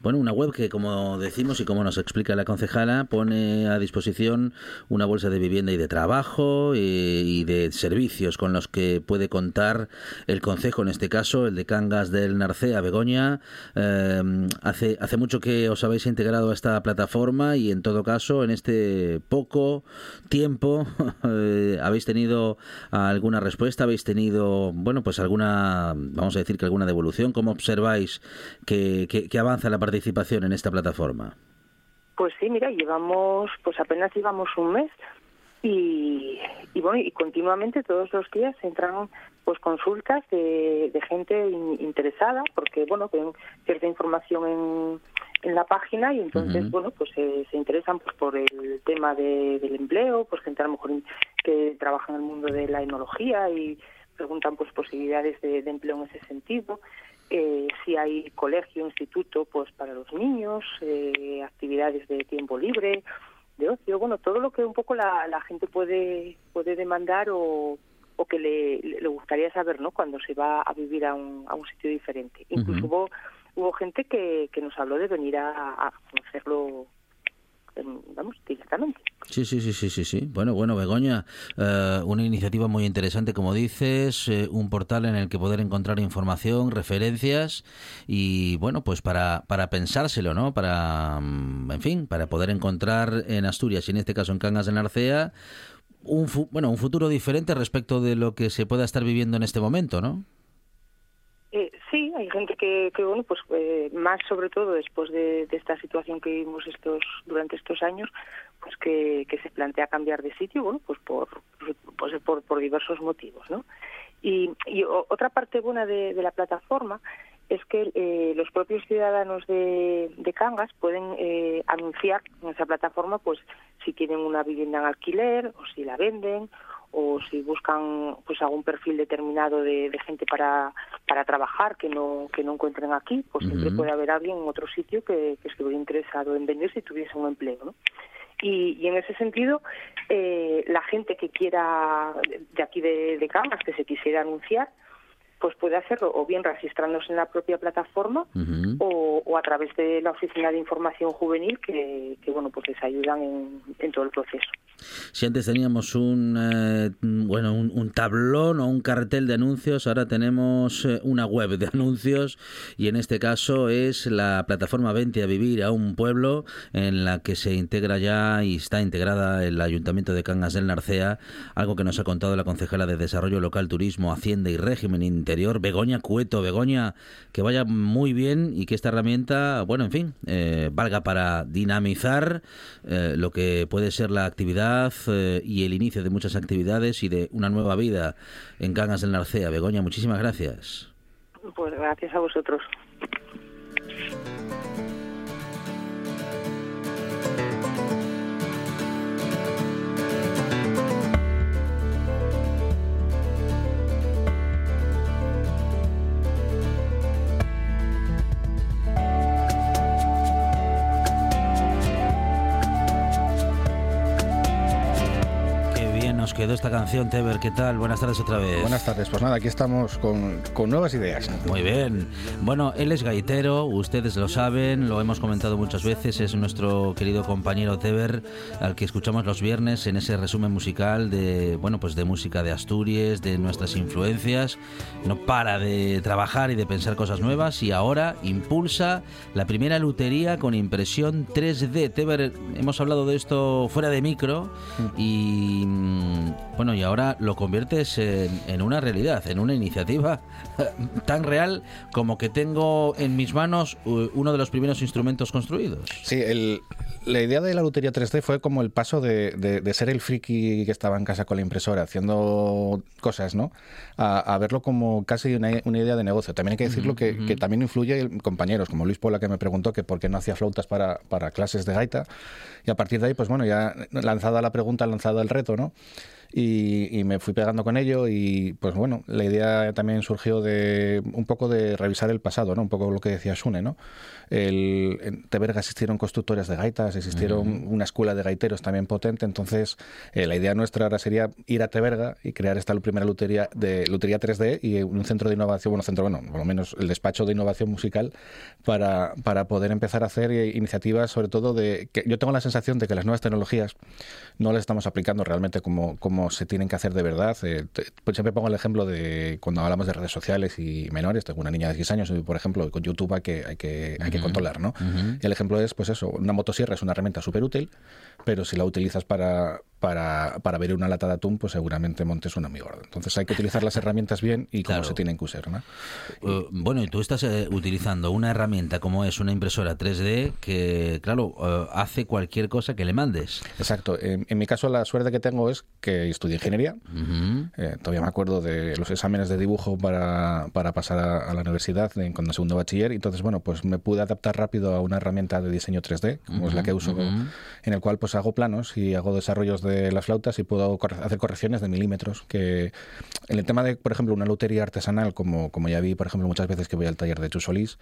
Speaker 1: Bueno, una web que, como decimos y como nos explica la concejala, pone a disposición una bolsa de vivienda y de trabajo y de servicios con los que puede contar el concejo, en este caso, el de Cangas del Narcea, Begoña. Eh, hace, hace mucho que os habéis integrado a esta plataforma y, en todo caso, en este poco tiempo, eh, ¿habéis tenido alguna respuesta? ¿Habéis tenido, bueno, pues alguna, vamos a decir que alguna devolución? ¿Cómo observáis que, que- que avanza la participación en esta plataforma?
Speaker 6: Pues sí, mira, llevamos, pues apenas llevamos un mes y, y bueno, y continuamente todos los días entran pues consultas de, de gente in- interesada porque bueno, ven cierta información en, en la página y entonces bueno, pues se, se interesan pues por el tema de- del empleo, pues gente a lo mejor que trabaja en el mundo de la enología y preguntan pues posibilidades de, de empleo en ese sentido eh, si hay colegio, instituto, pues para los niños, eh, actividades de tiempo libre, de ocio, bueno, todo lo que un poco la, la gente puede puede demandar o, o que le, le gustaría saber, ¿no? Cuando se va a vivir a un, a un sitio diferente. Incluso hubo hubo gente que, que nos habló de venir a, a conocerlo, vamos, directamente.
Speaker 1: Sí, sí, sí, sí, sí, sí. Bueno, bueno, Begoña, eh, una iniciativa muy interesante, como dices, eh, un portal en el que poder encontrar información, referencias y, bueno, pues para, para pensárselo, ¿no? Para, mm, en fin, para poder encontrar en Asturias y en este caso en Cangas de Narcea un, fu- bueno, un futuro diferente respecto de lo que se pueda estar viviendo en este momento, ¿no?
Speaker 6: Hay gente que, que bueno, pues eh, más sobre todo después de, esta situación que vivimos estos durante estos años, pues que, que se plantea cambiar de sitio, bueno, pues por pues por, por diversos motivos, ¿no? Y, y otra parte buena de, de la plataforma es que eh, los propios ciudadanos de, de Cangas pueden eh, anunciar en esa plataforma, pues si tienen una vivienda en alquiler o si la venden o si buscan pues algún perfil determinado de, de gente para, para trabajar que no que no encuentren aquí, pues siempre puede haber alguien en otro sitio que, que estuviera interesado en vender si tuviese un empleo, ¿no? Y, y en ese sentido, eh, la gente que quiera, de aquí de, de Cangas, que se quisiera anunciar, pues puede hacerlo o bien registrándose en la propia plataforma o, o a través de la Oficina de Información Juvenil que, que bueno, pues les ayudan en, en todo el proceso.
Speaker 1: Si antes teníamos un eh, bueno un, un tablón o un cartel de anuncios, ahora tenemos eh, una web de anuncios y en este caso es la plataforma 20 a vivir a un pueblo en la que se integra ya y está integrada el Ayuntamiento de Cangas del Narcea, algo que nos ha contado la concejala de Desarrollo Local, Turismo, Hacienda y Régimen Begoña Cueto. Begoña, que vaya muy bien y que esta herramienta, bueno, en fin, eh, valga para dinamizar eh, lo que puede ser la actividad eh, y el inicio de muchas actividades y de una nueva vida en Cangas del Narcea. Begoña, muchísimas gracias.
Speaker 6: Pues gracias a vosotros.
Speaker 1: Quedó esta canción, Teber. ¿Qué tal? Buenas tardes otra vez.
Speaker 8: Buenas tardes. Pues nada, aquí estamos con, con nuevas ideas.
Speaker 1: Muy bien. Bueno, él es gaitero, ustedes lo saben, lo hemos comentado muchas veces. Es nuestro querido compañero Teber, al que escuchamos los viernes en ese resumen musical de, bueno, pues de música de Asturias, de nuestras influencias. No para de trabajar y de pensar cosas nuevas y ahora impulsa la primera lutería con impresión 3D. Teber, hemos hablado de esto fuera de micro y mm, bueno, y ahora lo conviertes en, en una realidad, en una iniciativa tan real como que tengo en mis manos uh, uno de los primeros instrumentos construidos.
Speaker 8: Sí, el, la idea de la lutería 3D fue como el paso de, de- de ser el friki que estaba en casa con la impresora haciendo cosas, ¿no? A, a verlo como casi una, una idea de negocio. También hay que decirlo
Speaker 1: Ujú,
Speaker 8: que,
Speaker 1: ujú.
Speaker 8: que también influye compañeros, como Luis Pola, que me preguntó que por qué no hacía flautas para, para clases de gaita. Y a partir de ahí, pues bueno, ya lanzada la pregunta, lanzado el reto, ¿no? Y, y me fui pegando con ello y pues bueno, la idea también surgió de un poco de revisar el pasado, ¿no? Un poco lo que decía Sune, ¿no? El, en Teberga existieron constructores de gaitas, existieron una escuela de gaiteros también potente, entonces eh, la idea nuestra ahora sería ir a Teberga y crear esta primera lutería de lutería 3D y un centro de innovación, bueno, centro, bueno, por lo menos el despacho de innovación musical para, para poder empezar a hacer eh, iniciativas, sobre todo de que yo tengo la sensación de que las nuevas tecnologías no las estamos aplicando realmente como, como se tienen que hacer de verdad. Eh, te- pues siempre pongo el ejemplo de cuando hablamos de redes sociales y menores, tengo una niña de 10 años por ejemplo, con YouTube hay que, hay que, hay que controlar, ¿no? Y el ejemplo es, pues eso, una motosierra es una herramienta súper útil, pero si la utilizas para, para, para ver una lata de atún, pues seguramente montes una muy gorda. Entonces hay que utilizar las herramientas bien y como
Speaker 1: Claro.
Speaker 8: se tienen que usar, ¿no?
Speaker 1: Uh, bueno, y tú estás eh, utilizando una herramienta como es una impresora 3D que, claro, uh, hace cualquier cosa que le mandes.
Speaker 8: Exacto. En, en mi caso, la suerte que tengo es que estudié ingeniería. Eh, todavía me acuerdo de los exámenes de dibujo para, para pasar a, a la universidad en, cuando segundo bachiller. Y entonces, bueno, pues me pude adaptar rápido a una herramienta de diseño 3D, como es la que uso, en el cual pues hago planos y hago desarrollos de las flautas y puedo hacer correcciones de milímetros. Que en el tema de, por ejemplo, una lutería artesanal, como, como ya vi, por ejemplo, muchas veces que voy al taller de Chu Solís,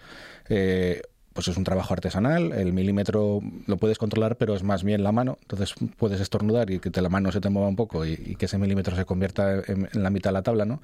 Speaker 8: eh, pues es un trabajo artesanal, el milímetro lo puedes controlar, pero es más bien la mano, entonces puedes estornudar y que la mano se te mueva un poco y, que ese milímetro se convierta en, la mitad de la tabla, ¿no?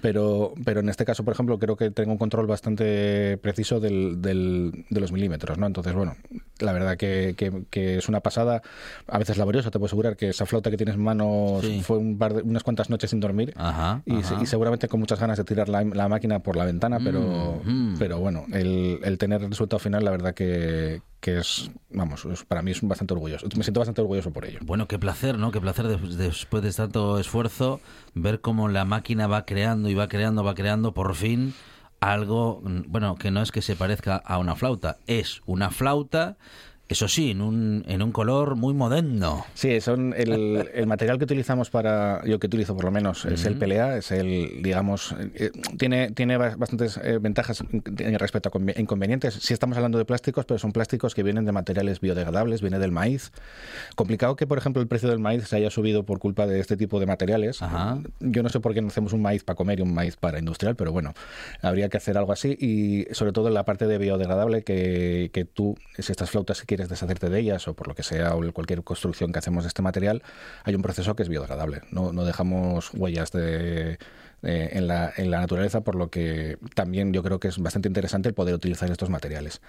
Speaker 8: Pero, pero en este caso, por ejemplo, creo que tengo un control bastante preciso del- de los milímetros, ¿no? Entonces, bueno, la verdad que, que- que es una pasada, a veces laboriosa, te puedo asegurar que esa flauta que tienes en manos
Speaker 1: Sí.
Speaker 8: fue un par de- unas cuantas noches sin dormir
Speaker 1: Ajá,
Speaker 8: y, se-
Speaker 1: ajá.
Speaker 8: y seguramente con muchas ganas de tirar la, la máquina por la ventana, pero,
Speaker 1: Mm, mm.
Speaker 8: pero bueno, el, el tener el resultado final, la verdad que, que es, vamos, es- para mí es bastante orgulloso. Me siento bastante orgulloso por ello.
Speaker 1: Bueno, qué placer, ¿no? Qué placer de- después de tanto esfuerzo ver cómo la máquina va creando y va creando, va creando por fin algo, bueno, que no es que se parezca a una flauta, es una flauta, eso sí, en un, en un color muy moderno.
Speaker 8: Sí, son el, el material que utilizamos para, yo que utilizo por lo menos, es el PLA, es el, digamos, eh, tiene, tiene bas- bastantes eh, ventajas en respecto a conve- inconvenientes. Sí estamos hablando de plásticos, pero son plásticos que vienen de materiales biodegradables, viene del maíz. Complicado que, por ejemplo, el precio del maíz se haya subido por culpa de este tipo de materiales.
Speaker 1: Ajá.
Speaker 8: Yo no sé por qué no hacemos un maíz para comer y un maíz para industrial, pero bueno, habría que hacer algo así y sobre todo en la parte de biodegradable que, que tú, si estas flautas si quieres deshacerte de ellas o por lo que sea o cualquier construcción que hacemos de este material, hay un proceso que es biodegradable. No, no dejamos huellas de, de- en, la, en la naturaleza, por lo que también yo creo que es bastante interesante el poder utilizar estos materiales.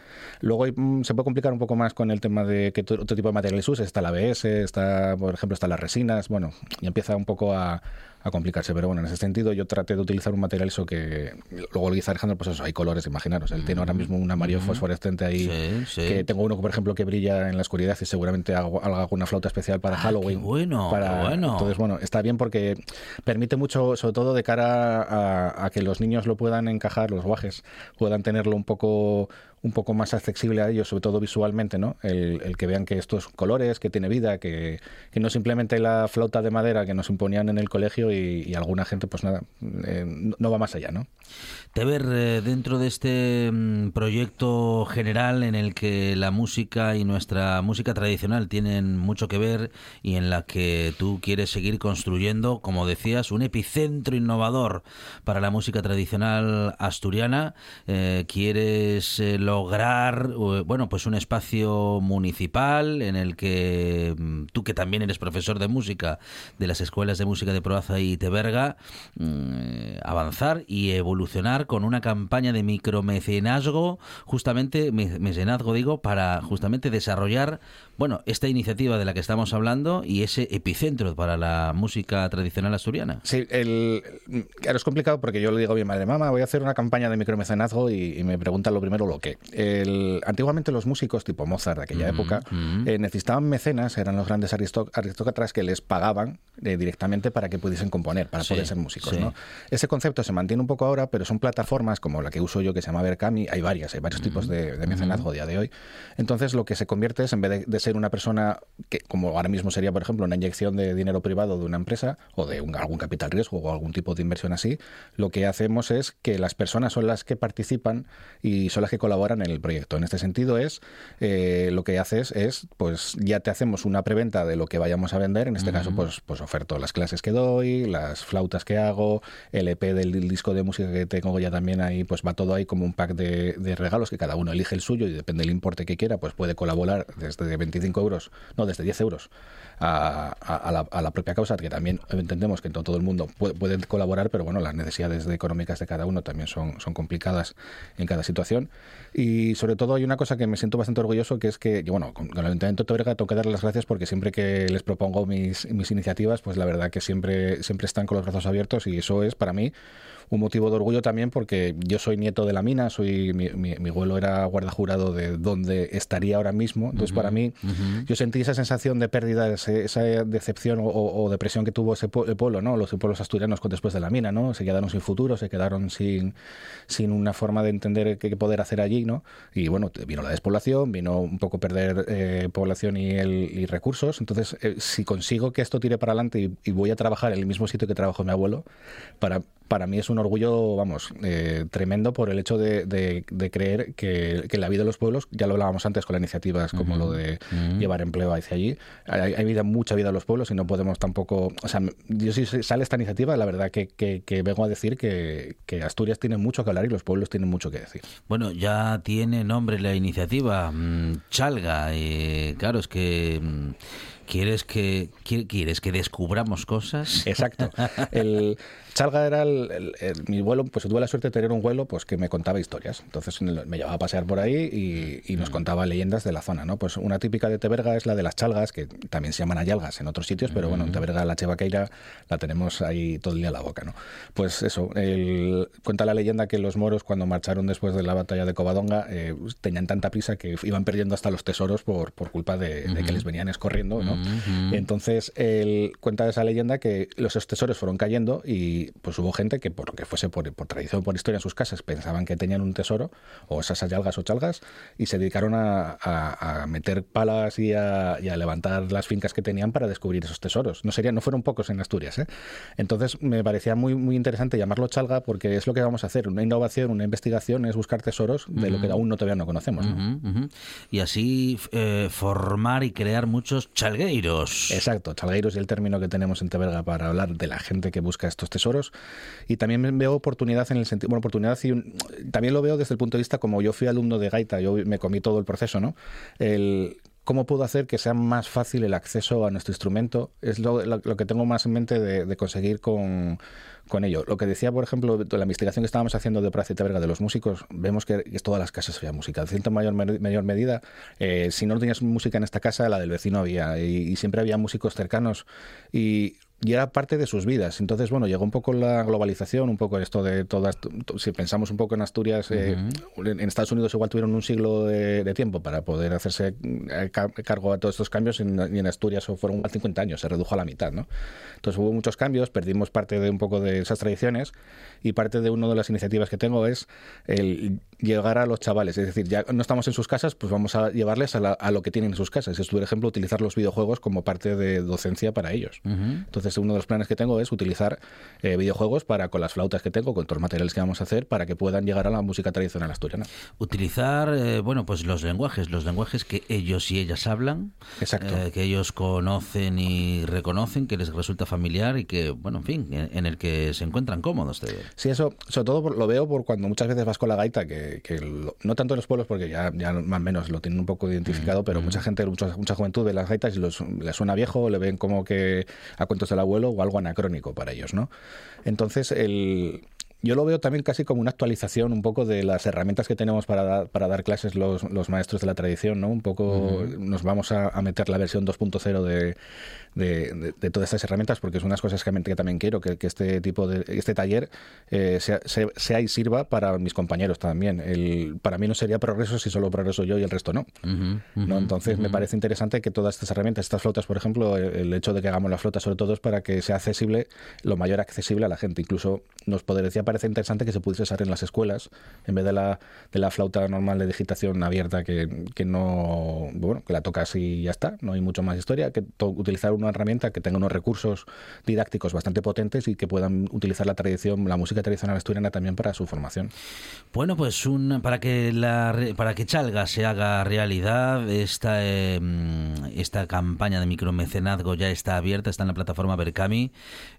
Speaker 8: Luego hay, mm, se puede complicar un poco más con el tema de qué otro tipo de materiales uses. Está la ABS, está, por ejemplo, están las resinas. Bueno, y empieza un poco a, a complicarse. Pero bueno, en ese sentido yo traté de utilizar un material eso que luego lo dice Alejandro, pues eso, hay colores, imaginaros. Él tiene ahora mismo un amarillo fosforescente ahí.
Speaker 1: Sí, sí.
Speaker 8: Que tengo uno, por ejemplo, que brilla en la oscuridad y seguramente hago, hago una flauta especial para
Speaker 1: Ah,
Speaker 8: Halloween.
Speaker 1: qué bueno,
Speaker 8: para,
Speaker 1: qué bueno.
Speaker 8: Entonces, bueno, está bien porque permite mucho, sobre todo de cara a, a que los niños lo puedan encajar, los guajes, puedan tenerlo un poco un poco más accesible a ellos, sobre todo visualmente, ¿no? El, que vean que estos colores, que tiene vida, que, que no simplemente la flauta de madera que nos imponían en el colegio y, alguna gente, pues nada, eh, no- no va más allá, ¿no?
Speaker 1: Teber, eh, dentro de este mm, proyecto general en el que la música y nuestra música tradicional tienen mucho que ver y en la que tú quieres seguir construyendo, como decías, un epicentro innovador para la música tradicional asturiana, eh, quieres eh, lograr, eh, bueno, pues un espacio municipal en el que mm, tú que también eres profesor de música de las escuelas de música de Proaza y Teberga, mm, avanzar y evolucionar con una campaña de micromecenazgo, justamente mecenazgo digo, para justamente desarrollar, bueno, esta iniciativa de la que estamos hablando y ese epicentro para la música tradicional asturiana.
Speaker 8: Sí, el, claro, es complicado porque yo le digo a mi madre, mamá, voy a hacer una campaña de micromecenazgo y, me preguntan lo primero lo que. El, antiguamente los músicos tipo Mozart de aquella época eh, necesitaban mecenas, eran los grandes aristócratas que les pagaban eh, directamente para que pudiesen componer, para poder ser músicos. ¿no? Ese concepto se mantiene un poco ahora, pero son plataformas como la que uso yo que se llama Berkami, hay varias, hay varios tipos de, mecenazgo a día de hoy. Entonces lo que se convierte es, en vez de, ser una persona que, como ahora mismo sería, por ejemplo, una inyección de dinero privado de una empresa o de algún capital riesgo o algún tipo de inversión así, lo que hacemos es que las personas son las que participan y son las que colaboran en el proyecto. En este sentido es, eh, lo que haces es, pues ya te hacemos una preventa de lo que vayamos a vender, en este caso pues, pues oferto las clases que doy, las flautas que hago, el EP del disco de música que tengo ya también ahí, pues va todo ahí como un pack de, de regalos que cada uno elige el suyo y depende del importe que quiera, pues puede colaborar desde 25 euros, no, desde 10 euros a, la, propia causa, que también entendemos que todo el mundo puede, colaborar, pero bueno, las necesidades económicas de cada uno también son, son complicadas en cada situación. Y sobre todo hay una cosa que me siento bastante orgulloso, que es que, bueno, con, el Ayuntamiento de Tobrega tengo que darles las gracias porque siempre que les propongo mis, mis iniciativas, pues la verdad que siempre, siempre están con los brazos abiertos y eso es para mí un motivo de orgullo también porque yo soy nieto de la mina, soy mi, mi, abuelo era guarda jurado de donde estaría ahora mismo. Entonces, para mí, yo sentí esa sensación de pérdida, esa decepción o, depresión que tuvo ese pueblo, ¿no? Los pueblos asturianos después de la mina, ¿no? Se quedaron sin futuro, se quedaron sin, sin una forma de entender qué poder hacer allí, ¿no? Y bueno, vino la despoblación, vino un poco perder eh, población y, el, recursos. Entonces, eh, si consigo que esto tire para adelante y, y voy a trabajar en el mismo sitio que trabajó mi abuelo, para para mí es un orgullo, vamos, eh, tremendo por el hecho de, creer que, la vida de los pueblos, ya lo hablábamos antes con las iniciativas como lo de llevar empleo hacia allí, hay, vida, mucha vida en los pueblos y no podemos tampoco, o sea, yo si sale esta iniciativa, la verdad que, vengo a decir que, Asturias tiene mucho que hablar y los pueblos tienen mucho que decir.
Speaker 1: Bueno, ya tiene nombre la iniciativa, mm, Chalga, y claro, es que... Mm, ¿Quieres que, ¿Quieres que descubramos cosas?
Speaker 8: Exacto. El, Chalga era el, mi vuelo, pues tuve la suerte de tener un vuelo pues que me contaba historias. Entonces me llevaba a pasear por ahí y, nos contaba leyendas de la zona, ¿no? Pues una típica de Teberga es la de las chalgas, que también se llaman ayalgas en otros sitios, pero bueno, en Teberga la chevaqueira la tenemos ahí todo el día a la boca, ¿no? Pues eso, cuenta la leyenda que los moros cuando marcharon después de la batalla de Covadonga eh, tenían tanta prisa que iban perdiendo hasta los tesoros por, por culpa de, que les venían escorriendo, ¿no? Entonces, él cuenta esa leyenda que los tesoros fueron cayendo y pues hubo gente que, por que fuese por, tradición o por historia en sus casas, pensaban que tenían un tesoro, o esas algas o chalgas, y se dedicaron a, meter palas y a, levantar las fincas que tenían para descubrir esos tesoros. No, serían, no fueron pocos en Asturias. ¿eh? Entonces me parecía muy, muy interesante llamarlo chalga porque es lo que vamos a hacer. Una innovación, una investigación es buscar tesoros de lo que aún no todavía no conocemos.
Speaker 1: Y así eh, formar y crear muchos chalgueiros.
Speaker 8: Exacto, chalgueiros y el término que tenemos en Teberga para hablar de la gente que busca estos tesoros y también veo oportunidad en el sentido, bueno, oportunidad y también lo veo desde el punto de vista como yo fui alumno de gaita, yo me comí todo el proceso, ¿no? El, ¿Cómo puedo hacer que sea más fácil el acceso a nuestro instrumento? Es lo, que tengo más en mente de, conseguir con, con, ello. Lo que decía, por ejemplo, de la investigación que estábamos haciendo de Pracia Verga de los músicos, vemos que, todas las casas había música. En mayor, mayor medida, eh, si no tenías música en esta casa, la del vecino había. y siempre había músicos cercanos. Y y era parte de sus vidas. Entonces, bueno, llegó un poco la globalización, un poco esto de todas, si pensamos un poco en Asturias, eh, en Estados Unidos igual tuvieron un siglo de, tiempo para poder hacerse eh, cargo de todos estos cambios y en, Asturias fueron 50 años, se redujo a la mitad, ¿no? Entonces hubo muchos cambios, perdimos parte de un poco de esas tradiciones y parte de una de las iniciativas que tengo es el llegar a los chavales, es decir, ya no estamos en sus casas, pues vamos a llevarles a, lo que tienen en sus casas. Es, por ejemplo, utilizar los videojuegos como parte de docencia para ellos. Entonces, Entonces, uno de los planes que tengo es utilizar eh, videojuegos para con las flautas que tengo, con todos los materiales que vamos a hacer, para que puedan llegar a la música tradicional asturiana.
Speaker 1: Utilizar, eh, bueno, pues los lenguajes, los lenguajes que ellos y ellas hablan,
Speaker 8: Exacto.
Speaker 1: eh, que ellos conocen y reconocen, que les resulta familiar y que, bueno, en fin, en, en el que se encuentran cómodos. De...
Speaker 8: Sí, eso, sobre todo por- lo veo por cuando muchas veces vas con la gaita, que, que lo- no tanto en los pueblos, porque ya, ya más o menos lo tienen un poco identificado, pero mucha gente, mucha, mucha juventud ve las gaitas y los, les suena viejo, le ven como que a cuentos abuelo o algo anacrónico para ellos, ¿no? Entonces, el, yo lo veo también casi como una actualización un poco de las herramientas que tenemos para, dar- para dar clases los, los maestros de la tradición, ¿no? Un poco nos vamos a, a meter la versión 2.0 de, de, de- de todas estas herramientas porque es unas cosas que, que también quiero que, que este tipo de este taller eh, sea, se- sea y sirva para mis compañeros también. El, para mí no sería progreso si solo progreso yo y el resto no. ¿no? Entonces me parece interesante que todas estas herramientas, estas flotas, por ejemplo, el, el hecho de que hagamos las flotas sobre todo es para que sea accesible, lo mayor accesible a la gente. Incluso nos podría parece interesante que se pudiese usar en las escuelas en vez de la, de la flauta normal de digitación abierta que, que no, bueno, que la tocas y ya está, no hay mucho más historia, que utilizar una herramienta que tenga unos recursos didácticos bastante potentes y que puedan utilizar la tradición, la música tradicional asturiana también para su formación.
Speaker 1: Bueno, pues un, para que la para que Chalga se haga realidad, esta mm, esta campaña de micromecenazgo ya está abierta, está en la plataforma Berkami.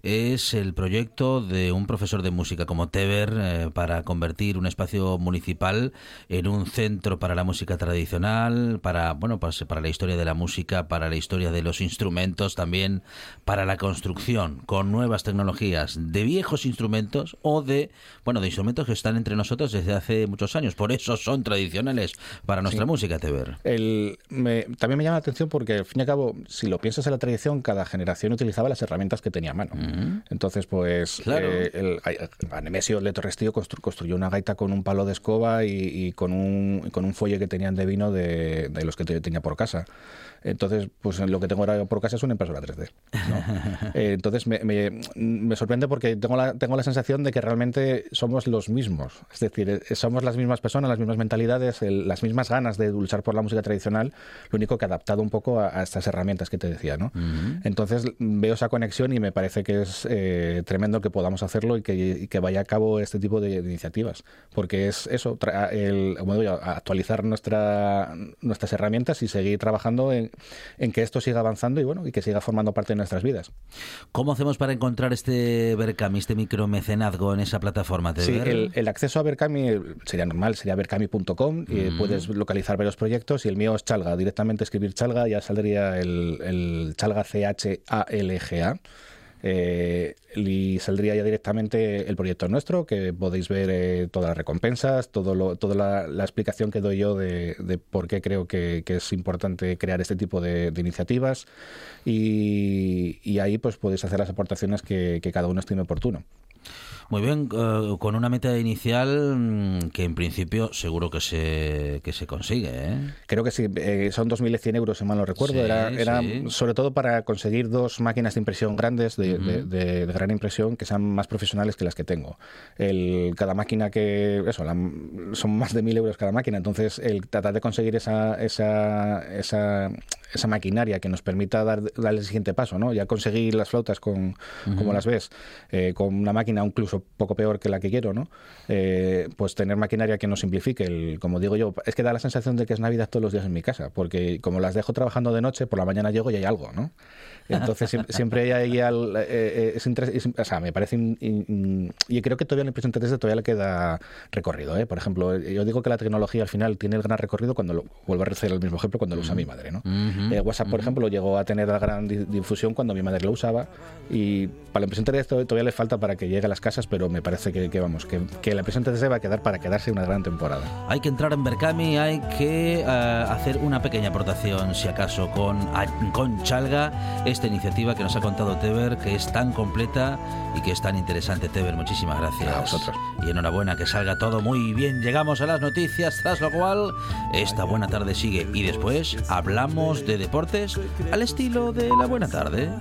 Speaker 1: Es el proyecto de un profesor de música como Teber eh, para convertir un espacio municipal en un centro para la música tradicional, para bueno, pues para la historia de la música, para la historia de los instrumentos, también para la construcción con nuevas tecnologías de viejos instrumentos o de bueno, de instrumentos que están entre nosotros desde hace muchos años, por eso son tradicionales para nuestra
Speaker 8: Sí.
Speaker 1: música, Teber.
Speaker 8: El, me- también me llama la atención porque, al fin y al cabo, si lo piensas en la tradición, cada generación utilizaba las herramientas que tenía a mano. Entonces, pues,
Speaker 1: Claro.
Speaker 8: eh, el, Nemesio Leto Restío constru- construyó una gaita con un palo de escoba y, con, un, con un que tenían de vino de, de los que te- tenía por casa. Entonces, pues lo que tengo ahora por casa es una impresora 3D. ¿no? Eh, entonces, me, me- me sorprende porque tengo la, tengo la sensación de que realmente somos los mismos. Es decir, eh, somos las mismas personas, las mismas mentalidades, el- las mismas ganas de luchar por la música tradicional, lo único que adaptado un poco a, a estas herramientas que te decía. ¿no? Entonces, veo esa conexión y me parece que es eh, tremendo que podamos hacerlo y que, y que vaya a cabo este tipo de, de iniciativas. Porque es eso, tra- el, como digo yo, actualizar nuestra, nuestras herramientas y seguir trabajando en, en que esto siga avanzando y bueno y que siga formando parte de nuestras vidas.
Speaker 1: ¿Cómo hacemos para encontrar este Berkami, este micromecenazgo en esa plataforma,
Speaker 8: Sí, el, el acceso a Berkami eh, sería normal, sería berkami.com y eh, puedes localizar varios proyectos y el mío es Chalga, directamente escribir Chalga ya saldría el, el Chalga C-H-A-L-G-A. Eh, y saldría ya directamente el proyecto nuestro, que podéis ver eh, todas las recompensas, todo lo, toda la, explicación que doy yo de, por qué creo que, es importante crear este tipo de, iniciativas y, ahí pues podéis hacer las aportaciones que cada uno estime oportuno.
Speaker 1: Muy bien, eh, con una meta inicial mm, que en principio seguro que se, que se consigue. ¿eh?
Speaker 8: Creo que sí, eh, son 2.100 euros, si mal no recuerdo.
Speaker 1: Sí,
Speaker 8: era era
Speaker 1: sí.
Speaker 8: sobre todo para conseguir dos máquinas de impresión grandes, de, de- de- de gran impresión, que sean más profesionales que las que tengo. El, cada máquina que. Eso, la- son más de 1.000 euros cada máquina. Entonces, el tratar de conseguir esa, esa, esa, esa maquinaria que nos permita dar, dar el siguiente paso, ¿no? Ya conseguir las flautas con, como las ves, eh, con una máquina incluso poco peor que la que quiero, ¿no? Eh, pues tener maquinaria que nos simplifique. El, como digo yo, es que da la sensación de que es Navidad todos los días en mi casa, porque como las dejo trabajando de noche, por la mañana llego y hay algo, ¿no? Entonces siem- siempre hay al- eh, eh, es es- o sea, me parece in- in- y creo que todavía la impresión 3D todavía le queda recorrido, ¿eh? Por ejemplo, yo digo que la tecnología al final tiene el gran recorrido cuando lo vuelvo a hacer el mismo ejemplo cuando lo usa mi madre, ¿no?
Speaker 1: Ujú,
Speaker 8: Eh, WhatsApp, por ejemplo, llegó a tener la gran di- difusión cuando mi madre lo usaba y para la impresión 3D to- todavía le falta para que llegue a las casas, pero me parece que, que, vamos, que, que la impresión 3D va a quedar para quedarse una gran temporada.
Speaker 1: Hay que entrar en Berkami, hay que eh, hacer una pequeña aportación, si acaso, con, con Chalga, esta iniciativa que nos ha contado Teber, que es tan completa y que es tan interesante. Teber, muchísimas gracias.
Speaker 8: A vosotros.
Speaker 1: Y enhorabuena, que salga todo muy bien. Llegamos a las noticias, tras lo cual esta buena tarde sigue. Y después hablamos de deportes al estilo de la buena tarde.